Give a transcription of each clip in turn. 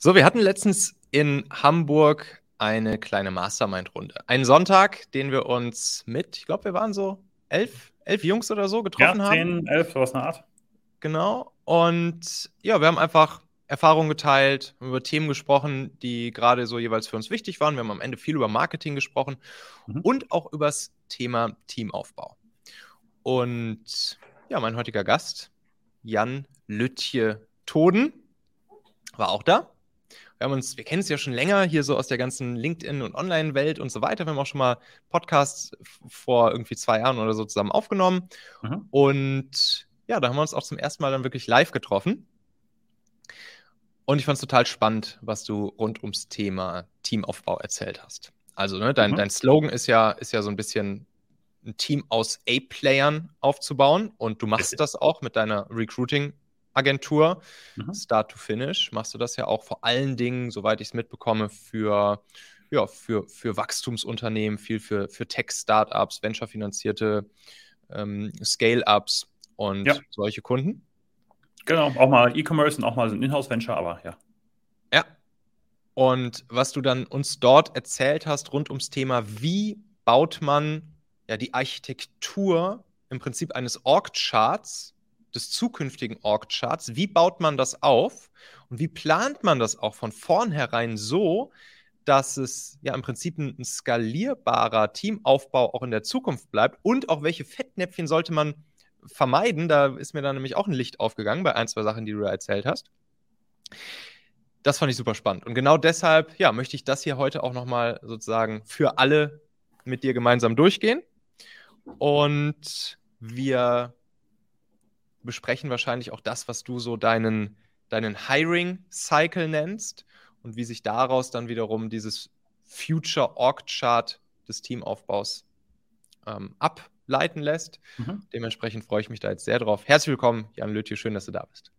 So, wir hatten letztens in Hamburg eine kleine Mastermind-Runde. Einen Sonntag, den wir uns mit, ich glaube, wir waren so elf, elf Jungs oder so getroffen ja, 10, haben. 11, sowas eine Art. Genau. Und ja, wir haben einfach Erfahrungen geteilt, über Themen gesprochen, die gerade so jeweils für uns wichtig waren. Wir haben am Ende viel über Marketing gesprochen mhm. und auch über das Thema Teamaufbau. Und ja, mein heutiger Gast, Jan Lütje Toden, war auch da. Wir haben uns, wir kennen es ja schon länger hier so aus der ganzen LinkedIn- und Online-Welt und so weiter. Wir haben auch schon mal Podcasts vor irgendwie zwei Jahren oder so zusammen aufgenommen. Mhm. Und ja, da haben wir uns auch zum ersten Mal dann wirklich live getroffen. Und ich fand es total spannend, was du rund ums Thema Teamaufbau erzählt hast. Also, ne, dein, mhm. dein Slogan ist ja, ist ja so ein bisschen ein Team aus A-Playern aufzubauen. Und du machst das auch mit deiner Recruiting- Agentur, mhm. Start to Finish, machst du das ja auch vor allen Dingen, soweit ich es mitbekomme, für, ja, für, für Wachstumsunternehmen, viel für, für Tech-Startups, venture-finanzierte ähm, Scale-Ups und ja. solche Kunden. Genau, auch mal E-Commerce und auch mal so ein Inhouse-Venture, aber ja. Ja. Und was du dann uns dort erzählt hast rund ums Thema, wie baut man ja die Architektur im Prinzip eines Org-Charts des zukünftigen Org-Charts. Wie baut man das auf und wie plant man das auch von vornherein so, dass es ja im Prinzip ein, skalierbarer Teamaufbau auch in der Zukunft bleibt und auch welche Fettnäpfchen sollte man vermeiden. Da ist mir dann nämlich auch ein Licht aufgegangen bei ein, zwei Sachen, die du da erzählt hast. Das fand ich super spannend. Und genau deshalb, ja, möchte ich das hier heute auch nochmal sozusagen für alle mit dir gemeinsam durchgehen. Und wir besprechen wahrscheinlich auch das, was du so deinen, deinen Hiring-Cycle nennst und wie sich daraus dann wiederum dieses Future Org Chart des Teamaufbaus ähm, ableiten lässt. Mhm. Dementsprechend freue ich mich da jetzt sehr drauf. Herzlich willkommen, Jan Lötje, schön, dass du da bist.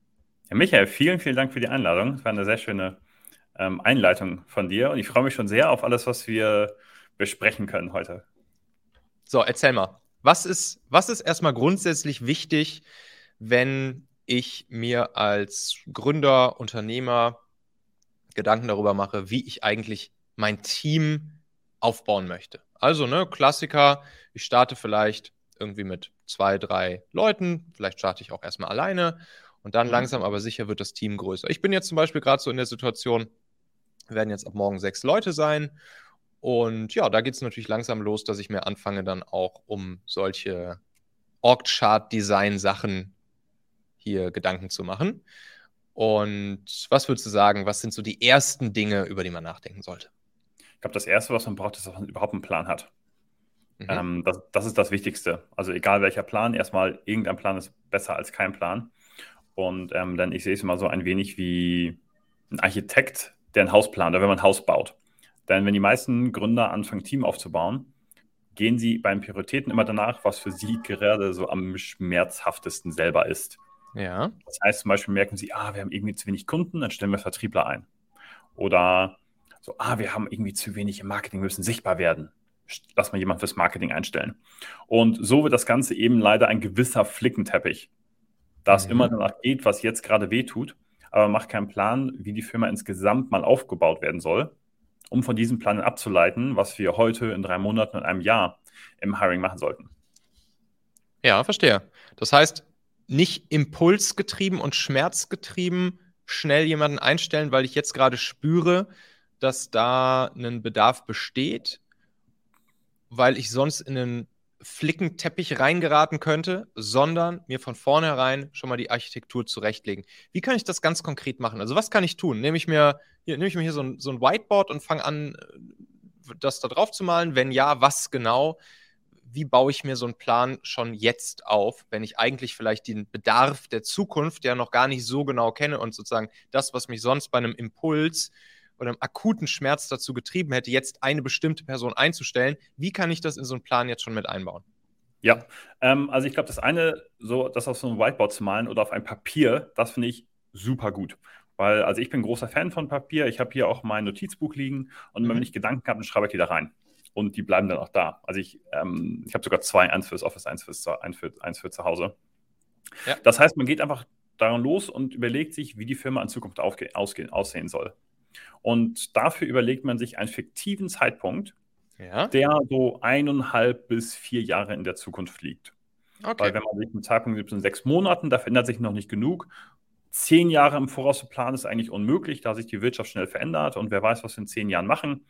Ja, Michael, vielen, vielen Dank für die Einladung. Es war eine sehr schöne ähm, Einleitung von dir und ich freue mich schon sehr auf alles, was wir besprechen können heute. So, erzähl mal. Was ist, was ist erstmal grundsätzlich wichtig, wenn ich mir als Gründer, Unternehmer Gedanken darüber mache, wie ich eigentlich mein Team aufbauen möchte. Also, ne, Klassiker, ich starte vielleicht irgendwie mit zwei, drei Leuten, vielleicht starte ich auch erstmal alleine und dann mhm. langsam aber sicher wird das Team größer. Ich bin jetzt zum Beispiel gerade so in der Situation, werden jetzt ab morgen sechs Leute sein und ja, da geht es natürlich langsam los, dass ich mir anfange, dann auch um solche Org-Chart-Design-Sachen hier Gedanken zu machen. Und was würdest du sagen, was sind so die ersten Dinge, über die man nachdenken sollte? Ich glaube, das Erste, was man braucht, ist, dass man überhaupt einen Plan hat. Mhm. Ähm, das, das, ist das Wichtigste. Also egal welcher Plan, erstmal irgendein Plan ist besser als kein Plan. Und ähm, dann, ich sehe es immer so ein wenig wie ein Architekt, der ein Haus plant oder wenn man ein Haus baut. Denn wenn die meisten Gründer anfangen, Team aufzubauen, gehen sie beim Prioritäten immer danach, was für sie gerade so am schmerzhaftesten selber ist. Ja. Das heißt zum Beispiel merken sie, ah, wir haben irgendwie zu wenig Kunden, dann stellen wir Vertriebler ein. Oder so, ah, wir haben irgendwie zu wenig im Marketing, wir müssen sichtbar werden. Lass mal jemand fürs Marketing einstellen. Und so wird das Ganze eben leider ein gewisser Flickenteppich, da es mhm. immer danach geht, was jetzt gerade wehtut, aber man macht keinen Plan, wie die Firma insgesamt mal aufgebaut werden soll, um von diesem Plan abzuleiten, was wir heute in drei Monaten und einem Jahr im Hiring machen sollten. Ja, verstehe. Das heißt, nicht impulsgetrieben und schmerzgetrieben schnell jemanden einstellen, weil ich jetzt gerade spüre, dass da ein Bedarf besteht, weil ich sonst in einen Flickenteppich reingeraten könnte, sondern mir von vornherein schon mal die Architektur zurechtlegen. Wie kann ich das ganz konkret machen? Also was kann ich tun? Nehme ich mir hier, nehme ich mir hier so ein, so ein Whiteboard und fange an, das da drauf zu malen? Wenn ja, was genau? Wie baue ich mir so einen Plan schon jetzt auf, wenn ich eigentlich vielleicht den Bedarf der Zukunft ja noch gar nicht so genau kenne und sozusagen das, was mich sonst bei einem Impuls oder einem akuten Schmerz dazu getrieben hätte, jetzt eine bestimmte Person einzustellen, wie kann ich das in so einen Plan jetzt schon mit einbauen? Ja, ähm, also ich glaube, das eine, so das auf so einem Whiteboard zu malen oder auf ein Papier, das finde ich super gut. Weil, also ich bin großer Fan von Papier. Ich habe hier auch mein Notizbuch liegen und mhm. wenn ich Gedanken habe, dann schreibe ich die da rein und die bleiben dann auch da. Also ich, ähm, ich habe sogar zwei, eins fürs Office, eins, fürs, eins, für, eins für zu Hause. Ja. Das heißt, man geht einfach daran los und überlegt sich, wie die Firma in Zukunft aussehen soll. Und dafür überlegt man sich einen fiktiven Zeitpunkt, Ja. der so eineinhalb bis vier Jahre in der Zukunft liegt. Weil Okay. wenn man sich einen Zeitpunkt gibt in sechs Monaten, da verändert sich noch nicht genug. Zehn Jahre im Voraus zu planen ist eigentlich unmöglich, da sich die Wirtschaft schnell verändert und wer weiß, was wir in zehn Jahren machen.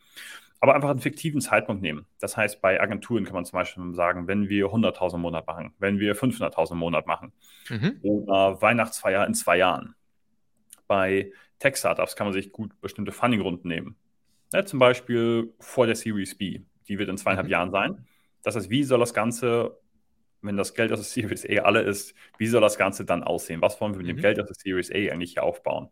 Aber einfach einen fiktiven Zeitpunkt nehmen. Das heißt, bei Agenturen kann man zum Beispiel sagen, wenn wir 100.000 im Monat machen, wenn wir 500.000 im Monat machen Mhm. oder Weihnachtsfeier in zwei Jahren. Bei Tech-Startups kann man sich gut bestimmte Funding-Runden nehmen. Ja, zum Beispiel vor der Series B. Die wird in zweieinhalb Mhm. Jahren sein. Das heißt, wie soll das Ganze, wenn das Geld aus der Series A alle ist, wie soll das Ganze dann aussehen? Was wollen wir mit dem Mhm. Geld aus der Series A eigentlich hier aufbauen?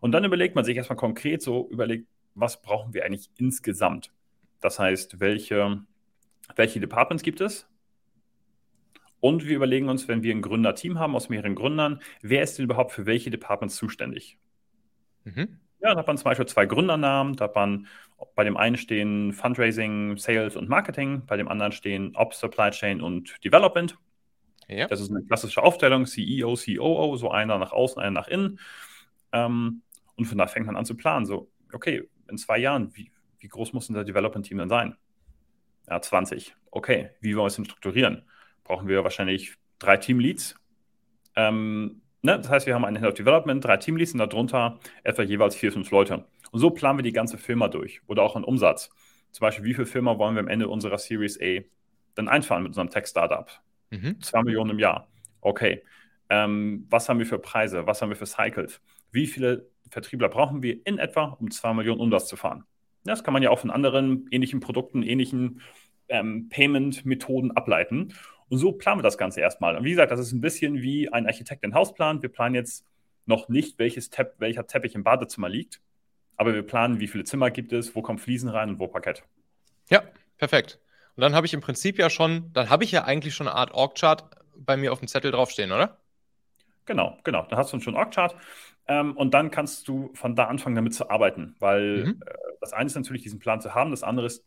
Und dann überlegt man sich erstmal konkret so, überlegt, was brauchen wir eigentlich insgesamt? Das heißt, welche, welche Departments gibt es? Und wir überlegen uns, wenn wir ein Gründerteam haben aus mehreren Gründern, wer ist denn überhaupt für welche Departments zuständig? Mhm. Ja, da hat man zum Beispiel zwei Gründernamen. Da hat man, bei dem einen stehen Fundraising, Sales und Marketing, bei dem anderen stehen Ops, Supply Chain und Development. Ja. Das ist eine klassische Aufteilung, CEO, COO, so einer nach außen, einer nach innen. Ähm, und von da fängt man an zu planen. So, okay, in zwei Jahren, wie, wie groß muss unser Development-Team dann sein? Ja, 20. Okay, wie wollen wir es denn strukturieren? Brauchen wir wahrscheinlich drei Teamleads. Ähm, ne? Das heißt, wir haben einen Head of Development, drei Teamleads und darunter etwa jeweils vier, fünf Leute. Und so planen wir die ganze Firma durch oder auch einen Umsatz. Zum Beispiel, wie viel Firma wollen wir am Ende unserer Series A dann einfahren mit unserem Tech-Startup? Mhm. 2 Millionen im Jahr. Okay. Ähm, was haben wir für Preise? Was haben wir für Cycles? Wie viele Vertriebler brauchen wir in etwa, um 2 Millionen Umsatz zu fahren? Das kann man ja auch von anderen ähnlichen Produkten, ähnlichen ähm, Payment-Methoden ableiten. Und so planen wir das Ganze erstmal. Und wie gesagt, das ist ein bisschen wie ein Architekt ein Haus plant. Wir planen jetzt noch nicht, welches Tepp, welcher Teppich im Badezimmer liegt, aber wir planen, wie viele Zimmer gibt es, wo kommen Fliesen rein und wo Parkett. Ja, perfekt. Und dann habe ich im Prinzip ja schon, dann habe ich ja eigentlich schon eine Art Org-Chart bei mir auf dem Zettel draufstehen, oder? Genau, genau. Da hast du schon einen Org-Chart. Ähm, und dann kannst du von da anfangen, damit zu arbeiten. Weil Mhm. äh, das eine ist natürlich, diesen Plan zu haben, das andere ist,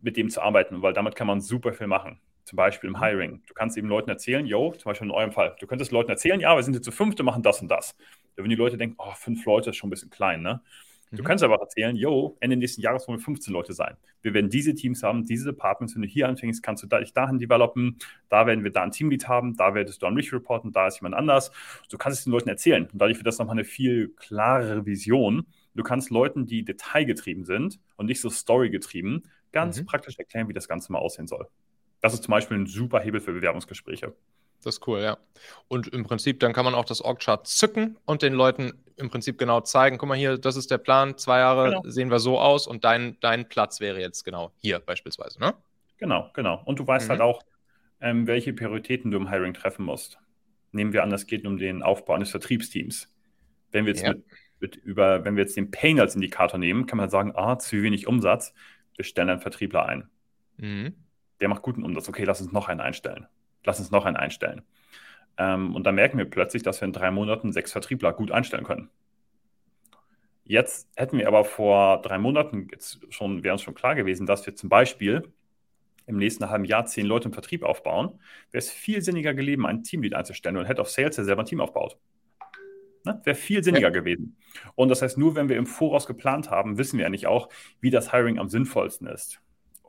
mit dem zu arbeiten, weil damit kann man super viel machen. Zum Beispiel im Mhm. Hiring. Du kannst eben Leuten erzählen, yo, zum Beispiel in eurem Fall, du könntest Leuten erzählen, ja, wir sind jetzt zu fünft und machen das und das. Da würden die Leute denken, oh, fünf Leute ist schon ein bisschen klein, ne? Du Mhm. kannst aber auch erzählen, yo, Ende nächsten Jahres wollen wir 15 Leute sein. Wir werden diese Teams haben, diese Departments. Wenn du hier anfängst, kannst du dich dahin developen. Da werden wir da ein Teamlead haben, da werdest du an mich reporten, da ist jemand anders. Du kannst es den Leuten erzählen. Und dadurch wird das nochmal eine viel klarere Vision. Du kannst Leuten, die detailgetrieben sind und nicht so storygetrieben, ganz Mhm. praktisch erklären, wie das Ganze mal aussehen soll. Das ist zum Beispiel ein super Hebel für Bewerbungsgespräche. Das ist cool, ja. Und im Prinzip, dann kann man auch das Org-Chart zücken und den Leuten im Prinzip genau zeigen, guck mal hier, das ist der Plan, zwei Jahre Genau. sehen wir so aus und dein, dein Platz wäre jetzt genau hier beispielsweise, ne? Genau, genau. Und du weißt Mhm. halt auch, ähm, welche Prioritäten du im Hiring treffen musst. Nehmen wir an, es geht um den Aufbau eines Vertriebsteams. Wenn wir jetzt, Ja. mit, mit über, wenn wir jetzt den Pain als Indikator nehmen, kann man halt sagen, ah, zu wenig Umsatz, wir stellen einen Vertriebler ein. Mhm. Der macht guten Umsatz. Okay, lass uns noch einen einstellen. Lass uns noch einen einstellen. Ähm, und dann merken wir plötzlich, dass wir in drei Monaten sechs Vertriebler gut einstellen können. Jetzt hätten wir aber vor drei Monaten jetzt schon, wäre uns schon klar gewesen, dass wir zum Beispiel im nächsten halben Jahr zehn Leute im Vertrieb aufbauen, wäre es viel sinniger gelegen, einen Teamlead einzustellen und Head of Sales, der selber ein Team aufbaut. Ne? Wäre viel sinniger gewesen. Und das heißt, nur wenn wir im Voraus geplant haben, wissen wir eigentlich auch, wie das Hiring am sinnvollsten ist.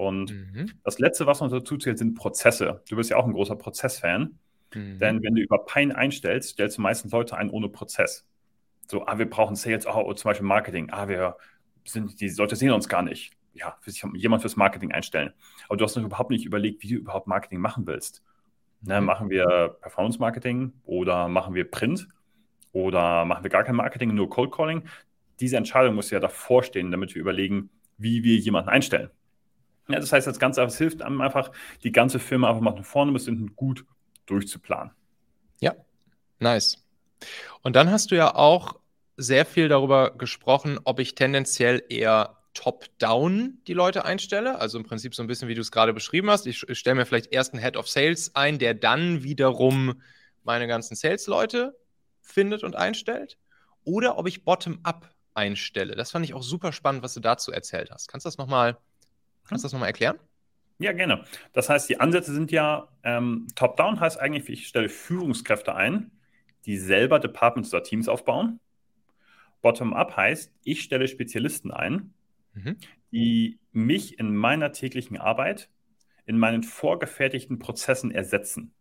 Und Mhm. das Letzte, was uns dazu zählt, sind Prozesse. Du bist ja auch ein großer Prozessfan. Mhm. Denn wenn du über Pine einstellst, stellst du meistens Leute ein ohne Prozess. So, ah, wir brauchen Sales, oh, zum Beispiel Marketing. Ah, wir sind, die Leute sehen uns gar nicht. Ja, jemand fürs Marketing einstellen. Aber du hast noch überhaupt nicht überlegt, wie du überhaupt Marketing machen willst. Ne, Mhm. machen wir Performance Marketing oder machen wir Print oder machen wir gar kein Marketing, nur Cold Calling? Diese Entscheidung muss ja davor stehen, damit wir überlegen, wie wir jemanden einstellen. Ja, das heißt, das Ganze es hilft einem einfach, die ganze Firma einfach mal nach vorne bis hinten gut durchzuplanen. Ja, nice. Und dann hast du ja auch sehr viel darüber gesprochen, ob ich tendenziell eher top-down die Leute einstelle. Also im Prinzip so ein bisschen, wie du es gerade beschrieben hast. Ich, ich stelle mir vielleicht erst einen Head of Sales ein, der dann wiederum meine ganzen Sales-Leute findet und einstellt. Oder ob ich bottom-up einstelle. Das fand ich auch super spannend, was du dazu erzählt hast. Kannst du das nochmal noch erklären? Ja, gerne. Das heißt, die Ansätze sind ja, ähm, Top-Down heißt eigentlich, ich stelle Führungskräfte ein, die selber Departments oder Teams aufbauen. Bottom-up heißt, ich stelle Spezialisten ein, mhm. die mich in meiner täglichen Arbeit in meinen vorgefertigten Prozessen ersetzen.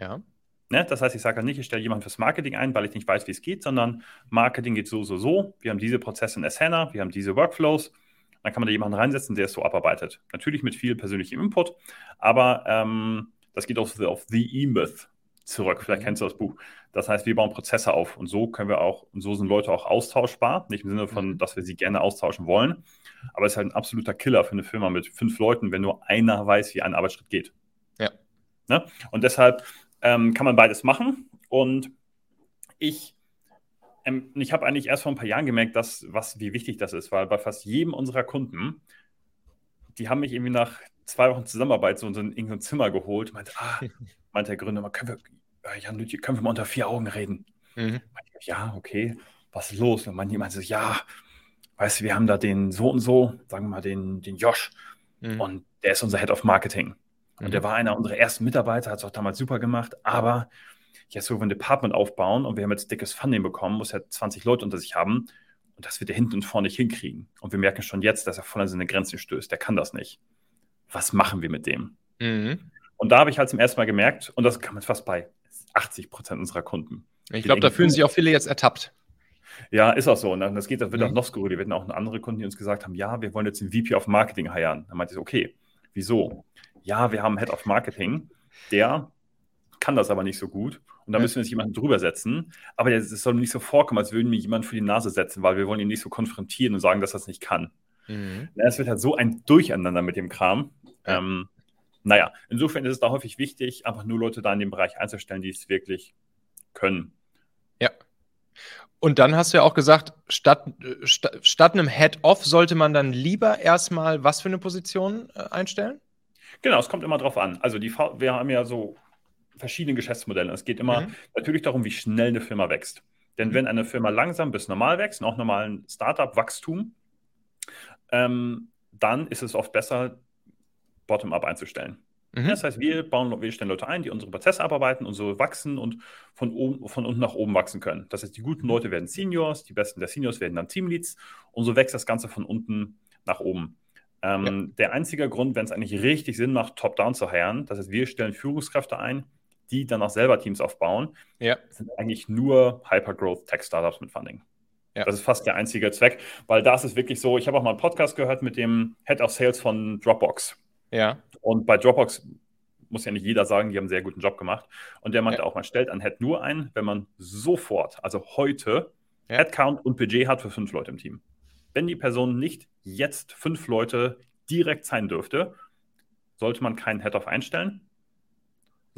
Ja. Ne? Das heißt, ich sage nicht, ich stelle jemanden fürs Marketing ein, weil ich nicht weiß, wie es geht, sondern Marketing geht so, so, so. Wir haben diese Prozesse in Asana, wir haben diese Workflows. Dann kann man da jemanden reinsetzen, der es so abarbeitet. Natürlich mit viel persönlichem Input, aber ähm, das geht auf, auf The E-Myth zurück. Vielleicht mhm. kennst du das Buch. Das heißt, wir bauen Prozesse auf und so können wir auch, und so sind Leute auch austauschbar. Nicht im Sinne von, mhm. dass wir sie gerne austauschen wollen, aber es ist halt ein absoluter Killer für eine Firma mit fünf Leuten, wenn nur einer weiß, wie ein Arbeitsschritt geht. Ja. Ne? Und deshalb ähm, kann man beides machen. Und ich, ähm, ich habe eigentlich erst vor ein paar Jahren gemerkt, dass, was, wie wichtig das ist, weil bei fast jedem unserer Kunden, die haben mich irgendwie nach zwei Wochen Zusammenarbeit so in so ein, Zimmer geholt, meinte, ah, meinte der Gründer, können wir, äh, Jan Lütje, können wir mal unter vier Augen reden? Mhm. Ich, ja, okay, was ist los? Und man jemand so, ja, weißt du, wir haben da den so und so, sagen wir mal den, den Josh, mhm. und der ist unser Head of Marketing. Und der mhm. war einer unserer ersten Mitarbeiter, hat es auch damals super gemacht, aber jetzt, wo wir ein Department aufbauen und wir haben jetzt dickes Funding bekommen, muss er 20 Leute unter sich haben und das wird er hinten und vorne nicht hinkriegen. Und wir merken schon jetzt, dass er voll an seine Grenzen stößt. Der kann das nicht. Was machen wir mit dem? Mhm. Und da habe ich halt zum ersten Mal gemerkt, und das kann man fast bei 80 Prozent unserer Kunden. Ich glaube, da fühlen sich auch viele jetzt ertappt. Ja, ist auch so. Und das geht, das wird mhm. auch noch skurriler. Wir hatten auch andere Kunden, die uns gesagt haben, ja, wir wollen jetzt einen VP of Marketing heiern. Dann meinte ich, okay, wieso? ja, wir haben einen Head of Marketing, der kann das aber nicht so gut. Und da ja. müssen wir jetzt jemanden drüber setzen. Aber es soll nicht so vorkommen, als würden wir jemanden für die Nase setzen, weil wir wollen ihn nicht so konfrontieren und sagen, dass er es nicht kann. Mhm. Es wird halt so ein Durcheinander mit dem Kram. Ja. Ähm, naja, insofern ist es da häufig wichtig, einfach nur Leute da in dem Bereich einzustellen, die es wirklich können. Ja. Und dann hast du ja auch gesagt, statt, statt, statt einem Head-Off sollte man dann lieber erstmal was für eine Position äh, einstellen? Genau, es kommt immer drauf an. Also die, wir haben ja so verschiedene Geschäftsmodelle. Es geht immer mhm. natürlich darum, wie schnell eine Firma wächst. Denn mhm. wenn eine Firma langsam bis normal wächst, auch normalen Startup-Wachstum, ähm, dann ist es oft besser, Bottom-up einzustellen. Mhm. Das heißt, wir bauen, wir stellen Leute ein, die unsere Prozesse abarbeiten und so wachsen und von, oben, von unten nach oben wachsen können. Das heißt, die guten mhm. Leute werden Seniors, die besten der Seniors werden dann Teamleads und so wächst das Ganze von unten nach oben. Ähm, ja. Der einzige Grund, wenn es eigentlich richtig Sinn macht, top-down zu heiren, das heißt, wir stellen Führungskräfte ein, die dann auch selber Teams aufbauen, ja. sind eigentlich nur Hypergrowth-Tech-Startups mit Funding. Ja. Das ist fast der einzige Zweck, weil da ist wirklich so, ich habe auch mal einen Podcast gehört mit dem Head of Sales von Dropbox. Ja. Und bei Dropbox muss ja nicht jeder sagen, die haben einen sehr guten Job gemacht. Und der meinte ja. auch, man stellt ein Head nur ein, wenn man sofort, also heute, ja. Headcount und Budget hat für fünf Leute im Team wenn die Person nicht jetzt fünf Leute direkt sein dürfte, sollte man keinen Head-Off einstellen,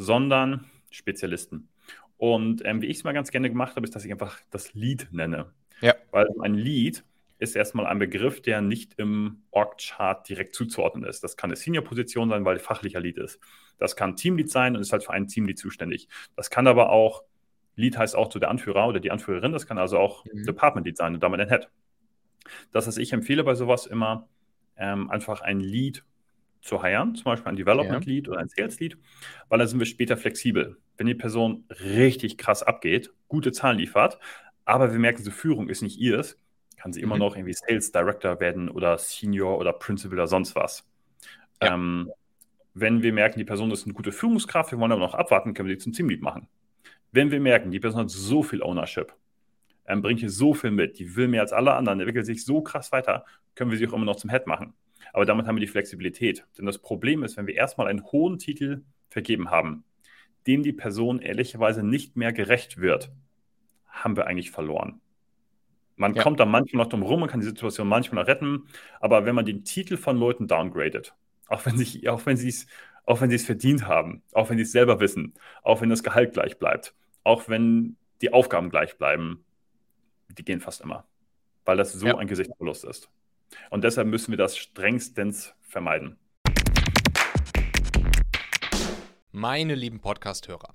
sondern Spezialisten. Und ähm, wie ich es mal ganz gerne gemacht habe, ist, dass ich einfach das Lead nenne. Ja. Weil ein Lead ist erstmal ein Begriff, der nicht im Org-Chart direkt zuzuordnen ist. Das kann eine Senior-Position sein, weil fachlicher Lead ist. Das kann Teamlead sein und ist halt für einen Teamlead zuständig. Das kann aber auch, Lead heißt auch zu der Anführer oder die Anführerin, das kann also auch mhm. Department Lead sein und damit ein Head. Das heißt, ich empfehle bei sowas immer, ähm, einfach ein Lead zu heiren, zum Beispiel ein Development Lead oder ein Sales Lead, weil dann sind wir später flexibel. Wenn die Person richtig krass abgeht, gute Zahlen liefert, aber wir merken, so Führung ist nicht ihrs, kann sie mhm. immer noch irgendwie Sales Director werden oder Senior oder Principal oder sonst was. Ja. Ähm, wenn wir merken, die Person ist eine gute Führungskraft, wir wollen aber noch abwarten, können wir sie zum Teamlead machen. Wenn wir merken, die Person hat so viel Ownership, ähm, bringt hier so viel mit, die will mehr als alle anderen, entwickelt sich so krass weiter, können wir sie auch immer noch zum Head machen. Aber damit haben wir die Flexibilität. Denn das Problem ist, wenn wir erstmal einen hohen Titel vergeben haben, dem die Person ehrlicherweise nicht mehr gerecht wird, haben wir eigentlich verloren. Man ja. kommt da manchmal noch drum rum, man kann die Situation manchmal noch retten, aber wenn man den Titel von Leuten downgradet, auch wenn, sich, auch wenn sie es auch wenn sie es verdient haben, auch wenn sie es selber wissen, auch wenn das Gehalt gleich bleibt, auch wenn die Aufgaben gleich bleiben, die gehen fast immer, weil das so ja. ein Gesichtsverlust ist. Und deshalb müssen wir das strengstens vermeiden. Meine lieben Podcast-Hörer.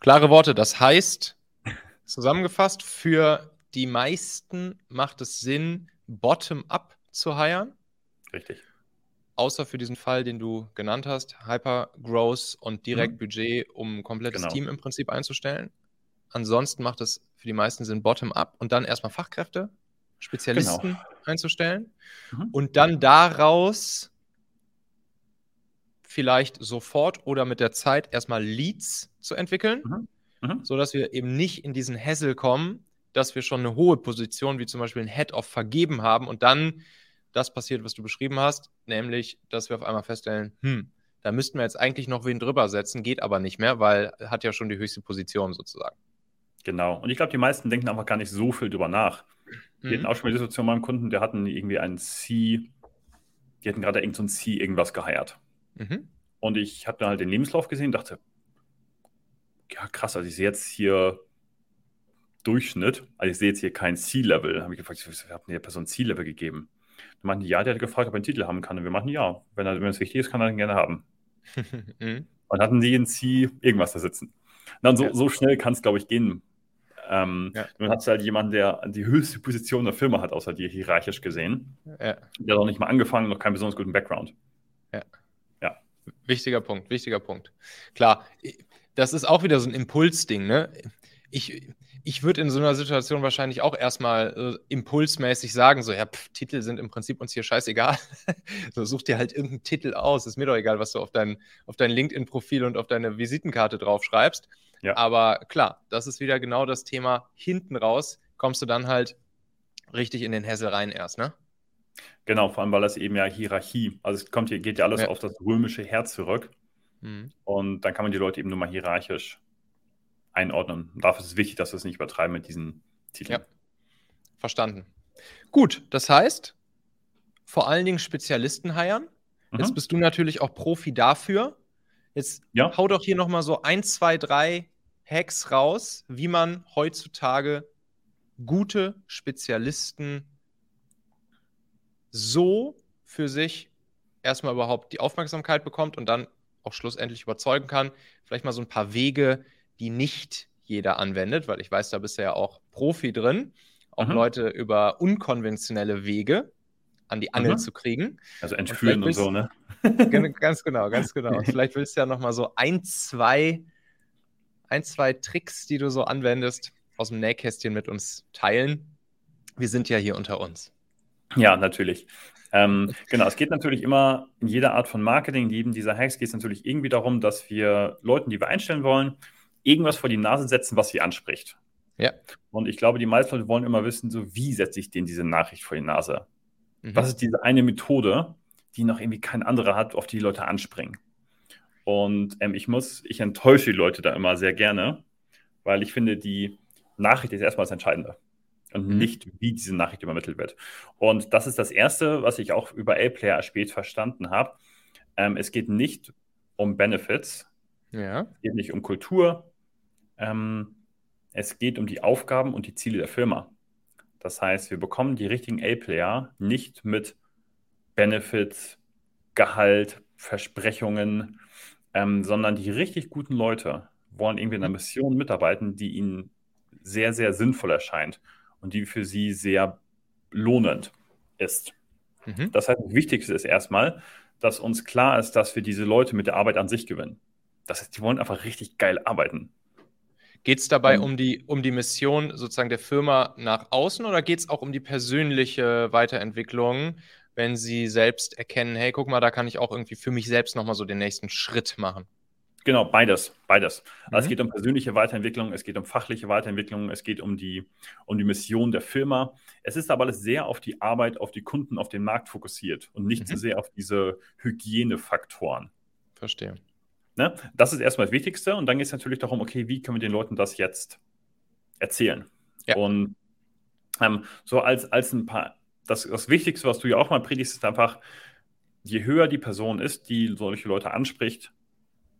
Klare Worte. Das heißt, zusammengefasst, für die meisten macht es Sinn, bottom-up zu hiren. Richtig. Außer für diesen Fall, den du genannt hast, Hyper Growth und direkt mhm. Budget, um ein komplettes genau. Team im Prinzip einzustellen. Ansonsten macht es für die meisten Sinn, bottom-up und dann erstmal Fachkräfte, Spezialisten genau. einzustellen mhm. und dann daraus vielleicht sofort oder mit der Zeit erstmal Leads zu entwickeln, mhm. Mhm. sodass wir eben nicht in diesen Hassel kommen, dass wir schon eine hohe Position wie zum Beispiel ein Head-Off vergeben haben und dann das passiert, was du beschrieben hast, nämlich, dass wir auf einmal feststellen, hm, da müssten wir jetzt eigentlich noch wen drüber setzen, geht aber nicht mehr, weil hat ja schon die höchste Position sozusagen. Genau. Und ich glaube, die meisten denken einfach gar nicht so viel drüber nach. Wir mhm. hatten auch schon mal die Situation mit meinem Kunden, der hatten irgendwie einen C, die hatten gerade irgendein so C irgendwas geheiert. Mhm. Und ich habe dann halt den Lebenslauf gesehen und dachte, ja krass, also ich sehe jetzt hier Durchschnitt, also ich sehe jetzt hier kein C-Level. habe ich gefragt, ich habe der Person C-Level gegeben. Dann meinten die, ja, der hat gefragt, ob er einen Titel haben kann. Und wir meinten, ja, wenn, er, wenn es wichtig ist, kann er den gerne haben. mhm. Und hatten die in C irgendwas da sitzen. Und dann so, ja. so schnell kann es, glaube ich, gehen. Ähm, ja. Dann hat halt jemanden, der die höchste Position der Firma hat, außer dir hierarchisch gesehen. Ja. Der hat auch nicht mal angefangen, noch keinen besonders guten Background. Wichtiger Punkt, wichtiger Punkt. Klar, das ist auch wieder so ein Impulsding, ne? Ich, ich würde in so einer Situation wahrscheinlich auch erstmal äh, impulsmäßig sagen, so, ja, pf, Titel sind im Prinzip uns hier scheißegal. so, such dir halt irgendeinen Titel aus. Ist mir doch egal, was du auf dein, auf dein LinkedIn-Profil und auf deine Visitenkarte draufschreibst. Ja. Aber klar, das ist wieder genau das Thema. Hinten raus kommst du dann halt richtig in den Hessel rein erst, ne? Genau, vor allem, weil das eben ja Hierarchie, also es kommt hier, geht ja alles ja. auf das römische Heer zurück. Mhm. Und dann kann man die Leute eben nur mal hierarchisch einordnen. Und dafür ist es wichtig, dass wir es nicht übertreiben mit diesen Titeln. Ja. Verstanden. Gut, das heißt, vor allen Dingen Spezialisten heiern. Mhm. Jetzt bist du natürlich auch Profi dafür. Jetzt ja. hau doch hier nochmal so ein, zwei, drei Hacks raus, wie man heutzutage gute Spezialisten so für sich erstmal überhaupt die Aufmerksamkeit bekommt und dann auch schlussendlich überzeugen kann. Vielleicht mal so ein paar Wege, die nicht jeder anwendet, weil ich weiß, da bist du ja auch Profi drin, auch mhm. Leute über unkonventionelle Wege an die Angel mhm. zu kriegen. Also entführen und, und so, ne? ganz genau, ganz genau. Und vielleicht willst du ja noch mal so ein, zwei, ein, zwei Tricks, die du so anwendest, aus dem Nähkästchen mit uns teilen. Wir sind ja hier unter uns. Ja, natürlich. Ähm, genau, es geht natürlich immer in jeder Art von Marketing, in jedem dieser Hacks geht es natürlich irgendwie darum, dass wir Leuten, die wir einstellen wollen, irgendwas vor die Nase setzen, was sie anspricht. Ja. Und ich glaube, die meisten Leute wollen immer wissen, so wie setze ich denen diese Nachricht vor die Nase? Mhm. Was ist diese eine Methode, die noch irgendwie kein anderer hat, auf die, die Leute anspringen? Und ähm, ich muss, ich enttäusche die Leute da immer sehr gerne, weil ich finde, die Nachricht ist erstmal das Entscheidende und mhm. nicht, wie diese Nachricht übermittelt wird. Und das ist das Erste, was ich auch über A-Player spät verstanden habe. Ähm, es geht nicht um Benefits, ja. es geht nicht um Kultur, ähm, es geht um die Aufgaben und die Ziele der Firma. Das heißt, wir bekommen die richtigen A-Player nicht mit Benefits, Gehalt, Versprechungen, ähm, sondern die richtig guten Leute wollen irgendwie in einer mhm. Mission mitarbeiten, die ihnen sehr, sehr sinnvoll erscheint und die für sie sehr lohnend ist. Mhm. Das heißt, das Wichtigste ist erstmal, dass uns klar ist, dass wir diese Leute mit der Arbeit an sich gewinnen. Das heißt, die wollen einfach richtig geil arbeiten. Geht es dabei um die, um die Mission sozusagen der Firma nach außen oder geht es auch um die persönliche Weiterentwicklung, wenn Sie selbst erkennen, hey, guck mal, da kann ich auch irgendwie für mich selbst nochmal so den nächsten Schritt machen? Genau, beides, beides. Also mhm. es geht um persönliche Weiterentwicklung, es geht um fachliche Weiterentwicklung, es geht um die, um die Mission der Firma. Es ist aber alles sehr auf die Arbeit, auf die Kunden, auf den Markt fokussiert und nicht mhm. so sehr auf diese Hygienefaktoren. Verstehe. Ne? Das ist erstmal das Wichtigste. Und dann geht es natürlich darum, okay, wie können wir den Leuten das jetzt erzählen? Ja. Und ähm, so als, als ein paar, das, das Wichtigste, was du ja auch mal predigst, ist einfach, je höher die Person ist, die solche Leute anspricht,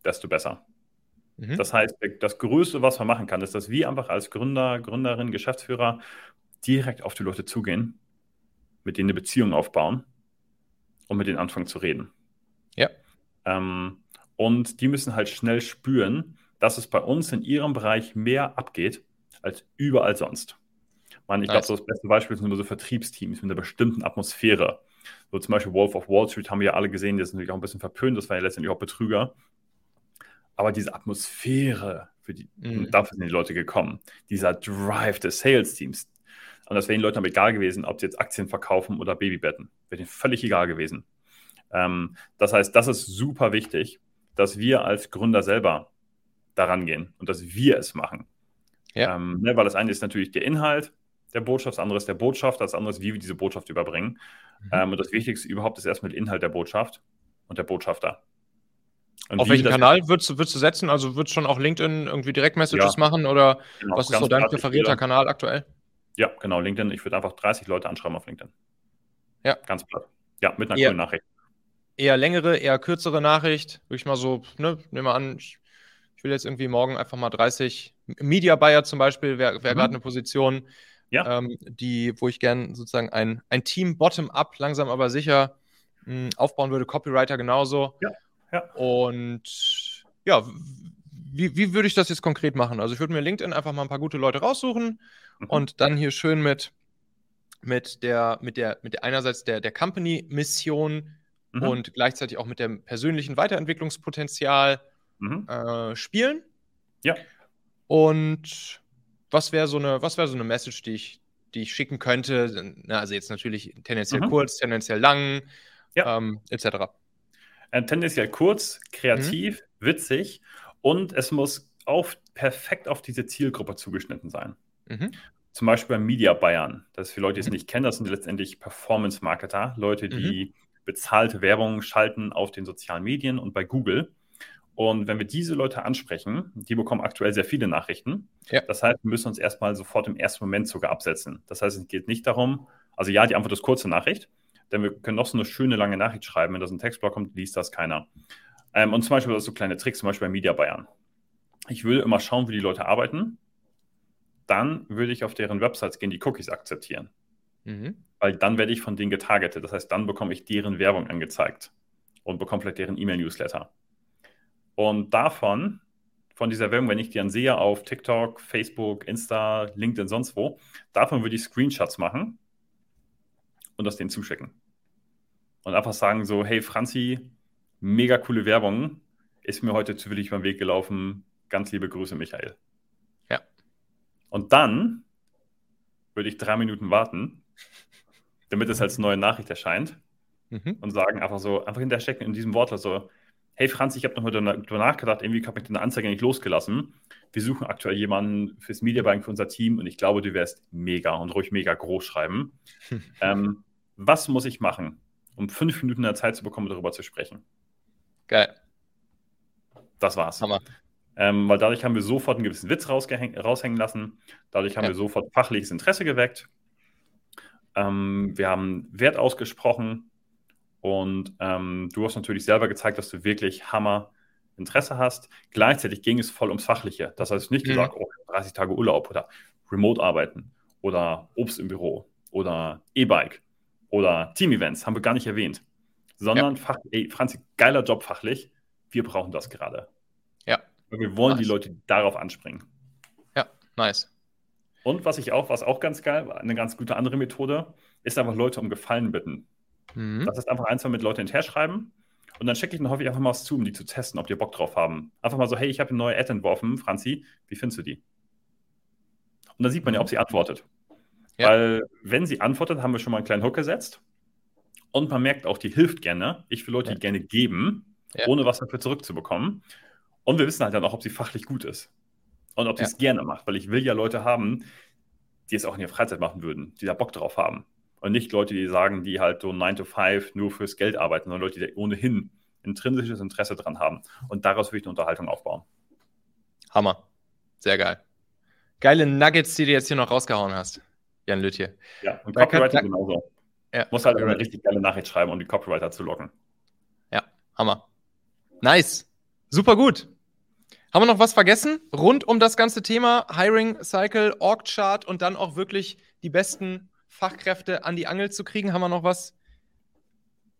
desto besser. Mhm. Das heißt, das Größte, was man machen kann, ist, dass wir einfach als Gründer, Gründerin, Geschäftsführer direkt auf die Leute zugehen, mit denen eine Beziehung aufbauen und mit denen anfangen zu reden. Ja. Ähm, und die müssen halt schnell spüren, dass es bei uns in ihrem Bereich mehr abgeht als überall sonst. Man, ich nice. glaube, so das beste Beispiel sind immer so Vertriebsteams mit einer bestimmten Atmosphäre. So zum Beispiel Wolf of Wall Street haben wir ja alle gesehen, das ist natürlich auch ein bisschen verpönt, das war ja letztendlich auch Betrüger. Aber diese Atmosphäre, für die, mhm. dafür sind die Leute gekommen. Dieser Drive des Sales-Teams. Und das wäre den Leuten aber egal gewesen, ob sie jetzt Aktien verkaufen oder Babybetten. Wäre denen völlig egal gewesen. Ähm, das heißt, das ist super wichtig dass wir als Gründer selber daran gehen und dass wir es machen. Ja. Ähm, ne, weil das eine ist natürlich der Inhalt der Botschaft, das andere ist der Botschaft, das andere ist, wie wir diese Botschaft überbringen. Mhm. Ähm, und das Wichtigste überhaupt ist erstmal der Inhalt der Botschaft und der Botschafter. Und Auf welchen Kanal würdest du, würdest du setzen? Also würdest du schon auch LinkedIn irgendwie Direktmessages ja. machen oder genau, was ist so dein präferierter Kanal aktuell? Ja, genau, LinkedIn. Ich würde einfach 30 Leute anschreiben auf LinkedIn. Ja. Ganz platt. Ja, mit einer ja. coolen Nachricht eher längere, eher kürzere Nachricht. Würde ich mal so, ne, nehme an, ich, will jetzt irgendwie morgen einfach mal 30 Media Buyer zum Beispiel, wäre wär mhm. gerade eine Position, ja. ähm, die, wo ich gerne sozusagen ein, ein Team bottom-up, langsam aber sicher mh, hm, aufbauen würde. Copywriter genauso. Ja. Ja. Und ja, wie, wie würde ich das jetzt konkret machen? Also ich würde mir LinkedIn einfach mal ein paar gute Leute raussuchen mhm. und dann hier schön mit, mit der, mit der, mit der einerseits der, der Company-Mission mhm. und gleichzeitig auch mit dem persönlichen Weiterentwicklungspotenzial mhm. äh, spielen. Ja. Und was wäre so eine, was wäre so eine Message, die ich, die ich schicken könnte? Na, also jetzt natürlich tendenziell mhm. kurz, tendenziell lang, ja. ähm, etc. Äh, tendenziell kurz, kreativ, mhm. witzig und es muss auf, perfekt auf diese Zielgruppe zugeschnitten sein. Mhm. Zum Beispiel beim Media Bayern. Das ist für Leute, die es mhm. nicht kennen, das sind letztendlich Performance-Marketer, Leute, die mhm bezahlte Werbung schalten auf den sozialen Medien und bei Google. Und wenn wir diese Leute ansprechen, die bekommen aktuell sehr viele Nachrichten. Ja. Das heißt, wir müssen uns erstmal sofort im ersten Moment sogar absetzen. Das heißt, es geht nicht darum, also ja, die Antwort ist kurze Nachricht, denn wir können noch so eine schöne lange Nachricht schreiben. Wenn das ein Textblock kommt, liest das keiner. Ähm, und zum Beispiel, das so kleine Tricks, zum Beispiel bei Media Bayern. Ich würde immer schauen, wie die Leute arbeiten. Dann würde ich auf deren Websites gehen, die Cookies akzeptieren. Mhm weil dann werde ich von denen getargetet. Das heißt, dann bekomme ich deren Werbung angezeigt und bekomme vielleicht deren E-Mail-Newsletter. Und davon, von dieser Werbung, wenn ich die dann sehe auf TikTok, Facebook, Insta, LinkedIn, sonst wo, davon würde ich Screenshots machen und das denen zuschicken. Und einfach sagen so, hey Franzi, mega coole Werbung, ist mir heute zufällig beim Weg gelaufen. Ganz liebe Grüße, Michael. Ja. Und dann würde ich drei Minuten warten damit es als neue Nachricht erscheint. Mhm. Und sagen einfach so, einfach hinterstecken in diesem Wort so, hey Franz, ich habe noch mal darüber nachgedacht, irgendwie habe ich deine Anzeige nicht losgelassen. Wir suchen aktuell jemanden fürs Mediabank für unser Team und ich glaube, du wärst mega und ruhig mega groß schreiben. ähm, was muss ich machen, um fünf Minuten der Zeit zu bekommen, darüber zu sprechen? Geil. Das war's. Hammer. Ähm, weil dadurch haben wir sofort einen gewissen Witz raushängen lassen. Dadurch haben ja. wir sofort fachliches Interesse geweckt. Ähm, wir haben Wert ausgesprochen und ähm, du hast natürlich selber gezeigt, dass du wirklich Hammer Interesse hast. Gleichzeitig ging es voll ums Fachliche. Das heißt nicht mhm. gesagt, oh, 30 Tage Urlaub oder Remote arbeiten oder Obst im Büro oder E-Bike oder Team-Events, haben wir gar nicht erwähnt. Sondern, ja. Fach, ey, Franzi, geiler Job fachlich, wir brauchen das gerade. Ja. Weil wir wollen nice. die Leute darauf anspringen. Ja, nice. Und was ich auch, was auch ganz geil, eine ganz gute andere Methode, ist einfach Leute um Gefallen bitten. Mhm. Das ist einfach ein, zwei mit Leuten hinterher schreiben und dann schicke ich dann häufig einfach mal was zu, um die zu testen, ob die Bock drauf haben. Einfach mal so, hey, ich habe eine neue Ad entworfen, Franzi, wie findest du die? Und dann sieht man ja, ob sie antwortet. Ja. Weil, wenn sie antwortet, haben wir schon mal einen kleinen Hook gesetzt. Und man merkt auch, die hilft gerne. Ich will Leute, ja. die gerne geben, ja. ohne was dafür zurückzubekommen. Und wir wissen halt dann auch, ob sie fachlich gut ist. Und ob sie es gerne macht. Weil ich will ja Leute haben, die es auch in ihrer Freizeit machen würden, die da Bock drauf haben. Und nicht Leute, die sagen, die halt so 9 to 5 nur fürs Geld arbeiten, sondern Leute, die ohnehin intrinsisches Interesse dran haben. Und daraus will ich eine Unterhaltung aufbauen. Hammer. Sehr geil. Geile Nuggets, die du jetzt hier noch rausgehauen hast, Jan Lütje. Ja, und Copywriter genauso. Ja, Muss halt eine richtig geile Nachricht schreiben, um die Copywriter zu locken. Ja, Hammer. Nice. Super gut. Haben wir noch was vergessen rund um das ganze Thema Hiring Cycle, Org Chart und dann auch wirklich die besten Fachkräfte an die Angel zu kriegen? Haben wir noch was?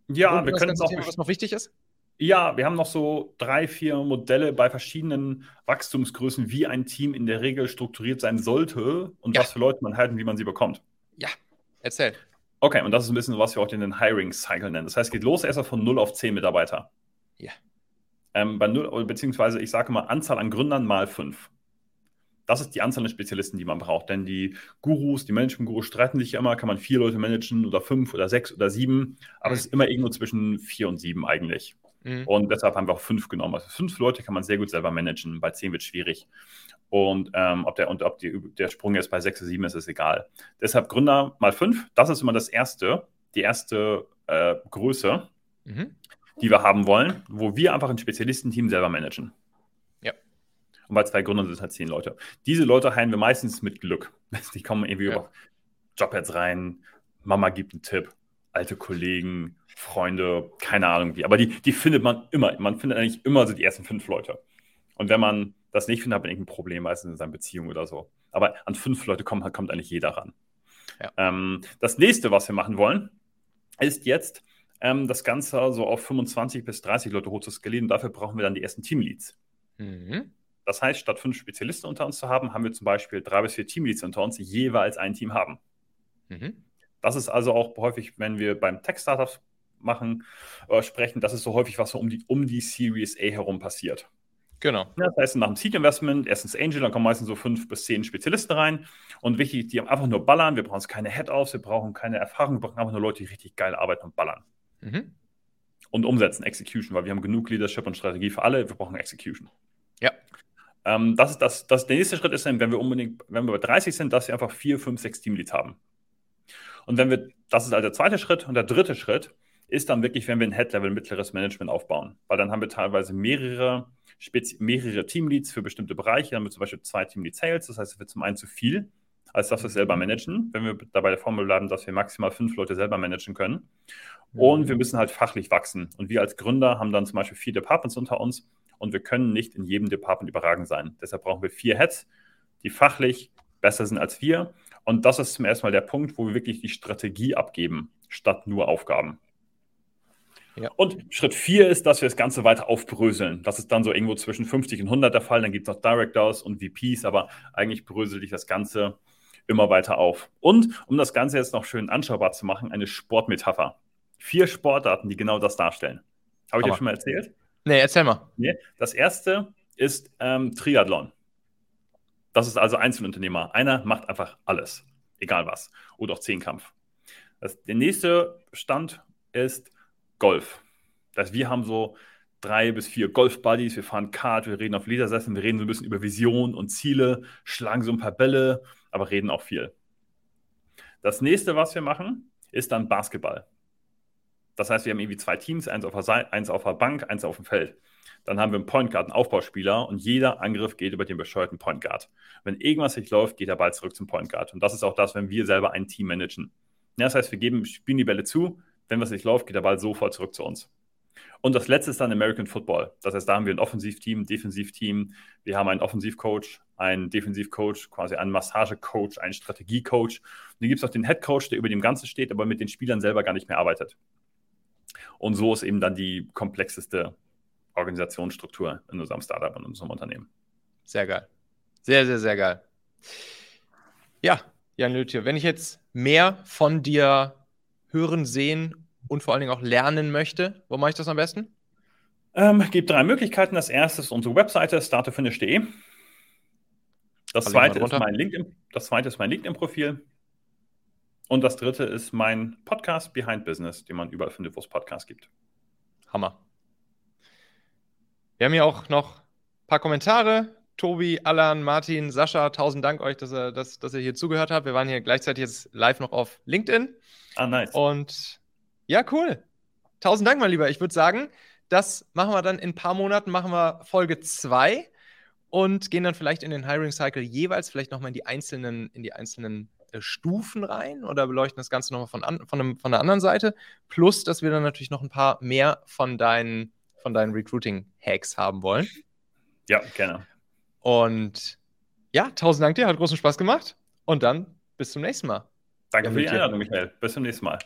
Ja, wir können noch, Thema, was noch wichtig ist. Ja, wir haben noch so drei, vier Modelle bei verschiedenen Wachstumsgrößen, wie ein Team in der Regel strukturiert sein sollte und ja. was für Leute man halten, wie man sie bekommt. Ja, erzähl. Okay, und das ist ein bisschen, was wir auch den Hiring Cycle nennen. Das heißt, es geht los erstmal von 0 auf 10 Mitarbeiter. Ja. Ähm, bei 0, beziehungsweise ich sage mal Anzahl an Gründern mal 5. Das ist die Anzahl an Spezialisten, die man braucht. Denn die Gurus, die Management-Gurus streiten sich ja immer, kann man vier Leute managen oder fünf oder sechs oder sieben. Aber mhm. es ist immer irgendwo zwischen vier und sieben eigentlich. Mhm. Und deshalb haben wir auch fünf genommen. Also fünf Leute kann man sehr gut selber managen. Bei zehn wird es schwierig. Und ähm, ob, der, und ob die, der Sprung jetzt bei sechs oder sieben ist, ist egal. Deshalb Gründer mal fünf. Das ist immer das erste, die erste äh, Größe, mhm. die wir haben wollen, wo wir einfach ein Spezialistenteam selber managen. Ja. Und bei zwei Gründern sind es halt zehn Leute. Diese Leute heilen wir meistens mit Glück. Die kommen irgendwie ja. über Jobheads rein, Mama gibt einen Tipp, alte Kollegen, Freunde, keine Ahnung wie. Aber die, die findet man immer. Man findet eigentlich immer so die ersten fünf Leute. Und wenn man das nicht findet, hat man irgendein Problem, meistens in seiner Beziehung oder so. Aber an fünf Leute kommt, kommt eigentlich jeder ran. Ja. Ähm, das nächste, was wir machen wollen, ist jetzt ähm, das Ganze so auf 25 bis 30 Leute hoch zu skalieren. Dafür brauchen wir dann die ersten Teamleads. Mhm. Das heißt, statt fünf Spezialisten unter uns zu haben, haben wir zum Beispiel drei bis vier Teamleads unter uns, die jeweils ein Team haben. Mhm. Das ist also auch häufig, wenn wir beim Tech-Startups machen, äh, sprechen, das ist so häufig, was so um die, um die Series A herum passiert. Genau. Das heißt, nach dem Seed Investment, erstens Angel, dann kommen meistens so fünf bis zehn Spezialisten rein. Und wichtig, die haben einfach nur ballern. Wir brauchen keine Head-Offs, wir brauchen keine Erfahrung, wir brauchen einfach nur Leute, die richtig geil arbeiten und ballern. Mhm. Und umsetzen, Execution, weil wir haben genug Leadership und Strategie für alle, wir brauchen Execution. Ja. Ähm, das ist das, das, der nächste Schritt ist dann, wenn wir unbedingt, wenn wir bei 30 sind, dass wir einfach vier, fünf, sechs Teamleads haben. Und wenn wir, das ist also der zweite Schritt und der dritte Schritt ist dann wirklich, wenn wir ein Head-Level mittleres Management aufbauen. Weil dann haben wir teilweise mehrere, mehrere Teamleads für bestimmte Bereiche. Dann haben wir zum Beispiel zwei Teamlead Sales, das heißt, es wird zum einen zu viel, als dass wir es selber mhm. managen, wenn wir dabei der Formel bleiben, dass wir maximal fünf Leute selber managen können. Und mhm. wir müssen halt fachlich wachsen. Und wir als Gründer haben dann zum Beispiel vier Departments unter uns und wir können nicht in jedem Department überragend sein. Deshalb brauchen wir vier Heads, die fachlich besser sind als wir. Und das ist zum ersten Mal der Punkt, wo wir wirklich die Strategie abgeben, statt nur Aufgaben. Ja. Und Schritt 4 ist, dass wir das Ganze weiter aufbröseln. Das ist dann so irgendwo zwischen 50 und 100 der Fall. Dann gibt es noch Directors und VPs, aber eigentlich brösel ich das Ganze immer weiter auf. Und um das Ganze jetzt noch schön anschaubar zu machen, eine Sportmetapher. Vier Sportarten, die genau das darstellen. Habe ich dir schon mal erzählt? Nee, erzähl mal. Nee. Das erste ist ähm, Triathlon. Das ist also Einzelunternehmer. Einer macht einfach alles, egal was. Oder auch Zehnkampf. Das, der nächste Stand ist Golf. Das heißt, wir haben so drei bis vier Golf-Buddies, wir fahren Kart, wir reden auf Ledersesseln, wir reden so ein bisschen über Visionen und Ziele, schlagen so ein paar Bälle, aber reden auch viel. Das nächste, was wir machen, ist dann Basketball. Das heißt, wir haben irgendwie zwei Teams, eins auf der, Seite, eins auf der Bank, eins auf dem Feld. Dann haben wir einen Point Guard, einen Aufbauspieler und jeder Angriff geht über den bescheuerten Point Guard. Wenn irgendwas nicht läuft, geht der Ball zurück zum Point Guard. Und das ist auch das, wenn wir selber ein Team managen. Ja, das heißt, wir geben, spielen die Bälle zu, wenn was nicht läuft, geht der Ball sofort zurück zu uns. Und das letzte ist dann American Football. Das heißt, da haben wir ein Offensivteam, Defensivteam. Wir haben einen Offensivcoach, einen Defensivcoach, quasi einen Massagecoach, einen Strategiecoach. Und dann gibt es auch den Headcoach, der über dem Ganzen steht, aber mit den Spielern selber gar nicht mehr arbeitet. Und so ist eben dann die komplexeste Organisationsstruktur in unserem Startup und in unserem Unternehmen. Sehr geil. Sehr, sehr, sehr geil. Ja, Jan Lütje, wenn ich jetzt mehr von dir hören, sehen und vor allen Dingen auch lernen möchte, wo mache ich das am besten? Ähm, gibt drei Möglichkeiten. Das erste ist unsere Webseite startefinish.de. Das Das zweite, ist mein LinkedIn, das zweite ist mein LinkedIn-Profil. Und das dritte ist mein Podcast Behind Business, den man überall findet, wo es Podcasts gibt. Hammer. Wir haben hier auch noch ein paar Kommentare. Tobi, Alan, Martin, Sascha, tausend Dank euch, dass ihr, dass, dass ihr hier zugehört habt. Wir waren hier gleichzeitig jetzt live noch auf LinkedIn. Ah, nice. Und ja, cool. Tausend Dank, mein Lieber. Ich würde sagen, das machen wir dann in ein paar Monaten, machen wir Folge 2 und gehen dann vielleicht in den Hiring Cycle jeweils vielleicht nochmal in die einzelnen, in die einzelnen äh, Stufen rein oder beleuchten das Ganze nochmal von, an, von, einem, von der anderen Seite. Plus, dass wir dann natürlich noch ein paar mehr von deinen, von deinen Recruiting-Hacks haben wollen. Ja, gerne. Und ja, tausend Dank dir, hat großen Spaß gemacht. Und dann bis zum nächsten Mal. Danke für die Einladung, Michael. Bis zum nächsten Mal.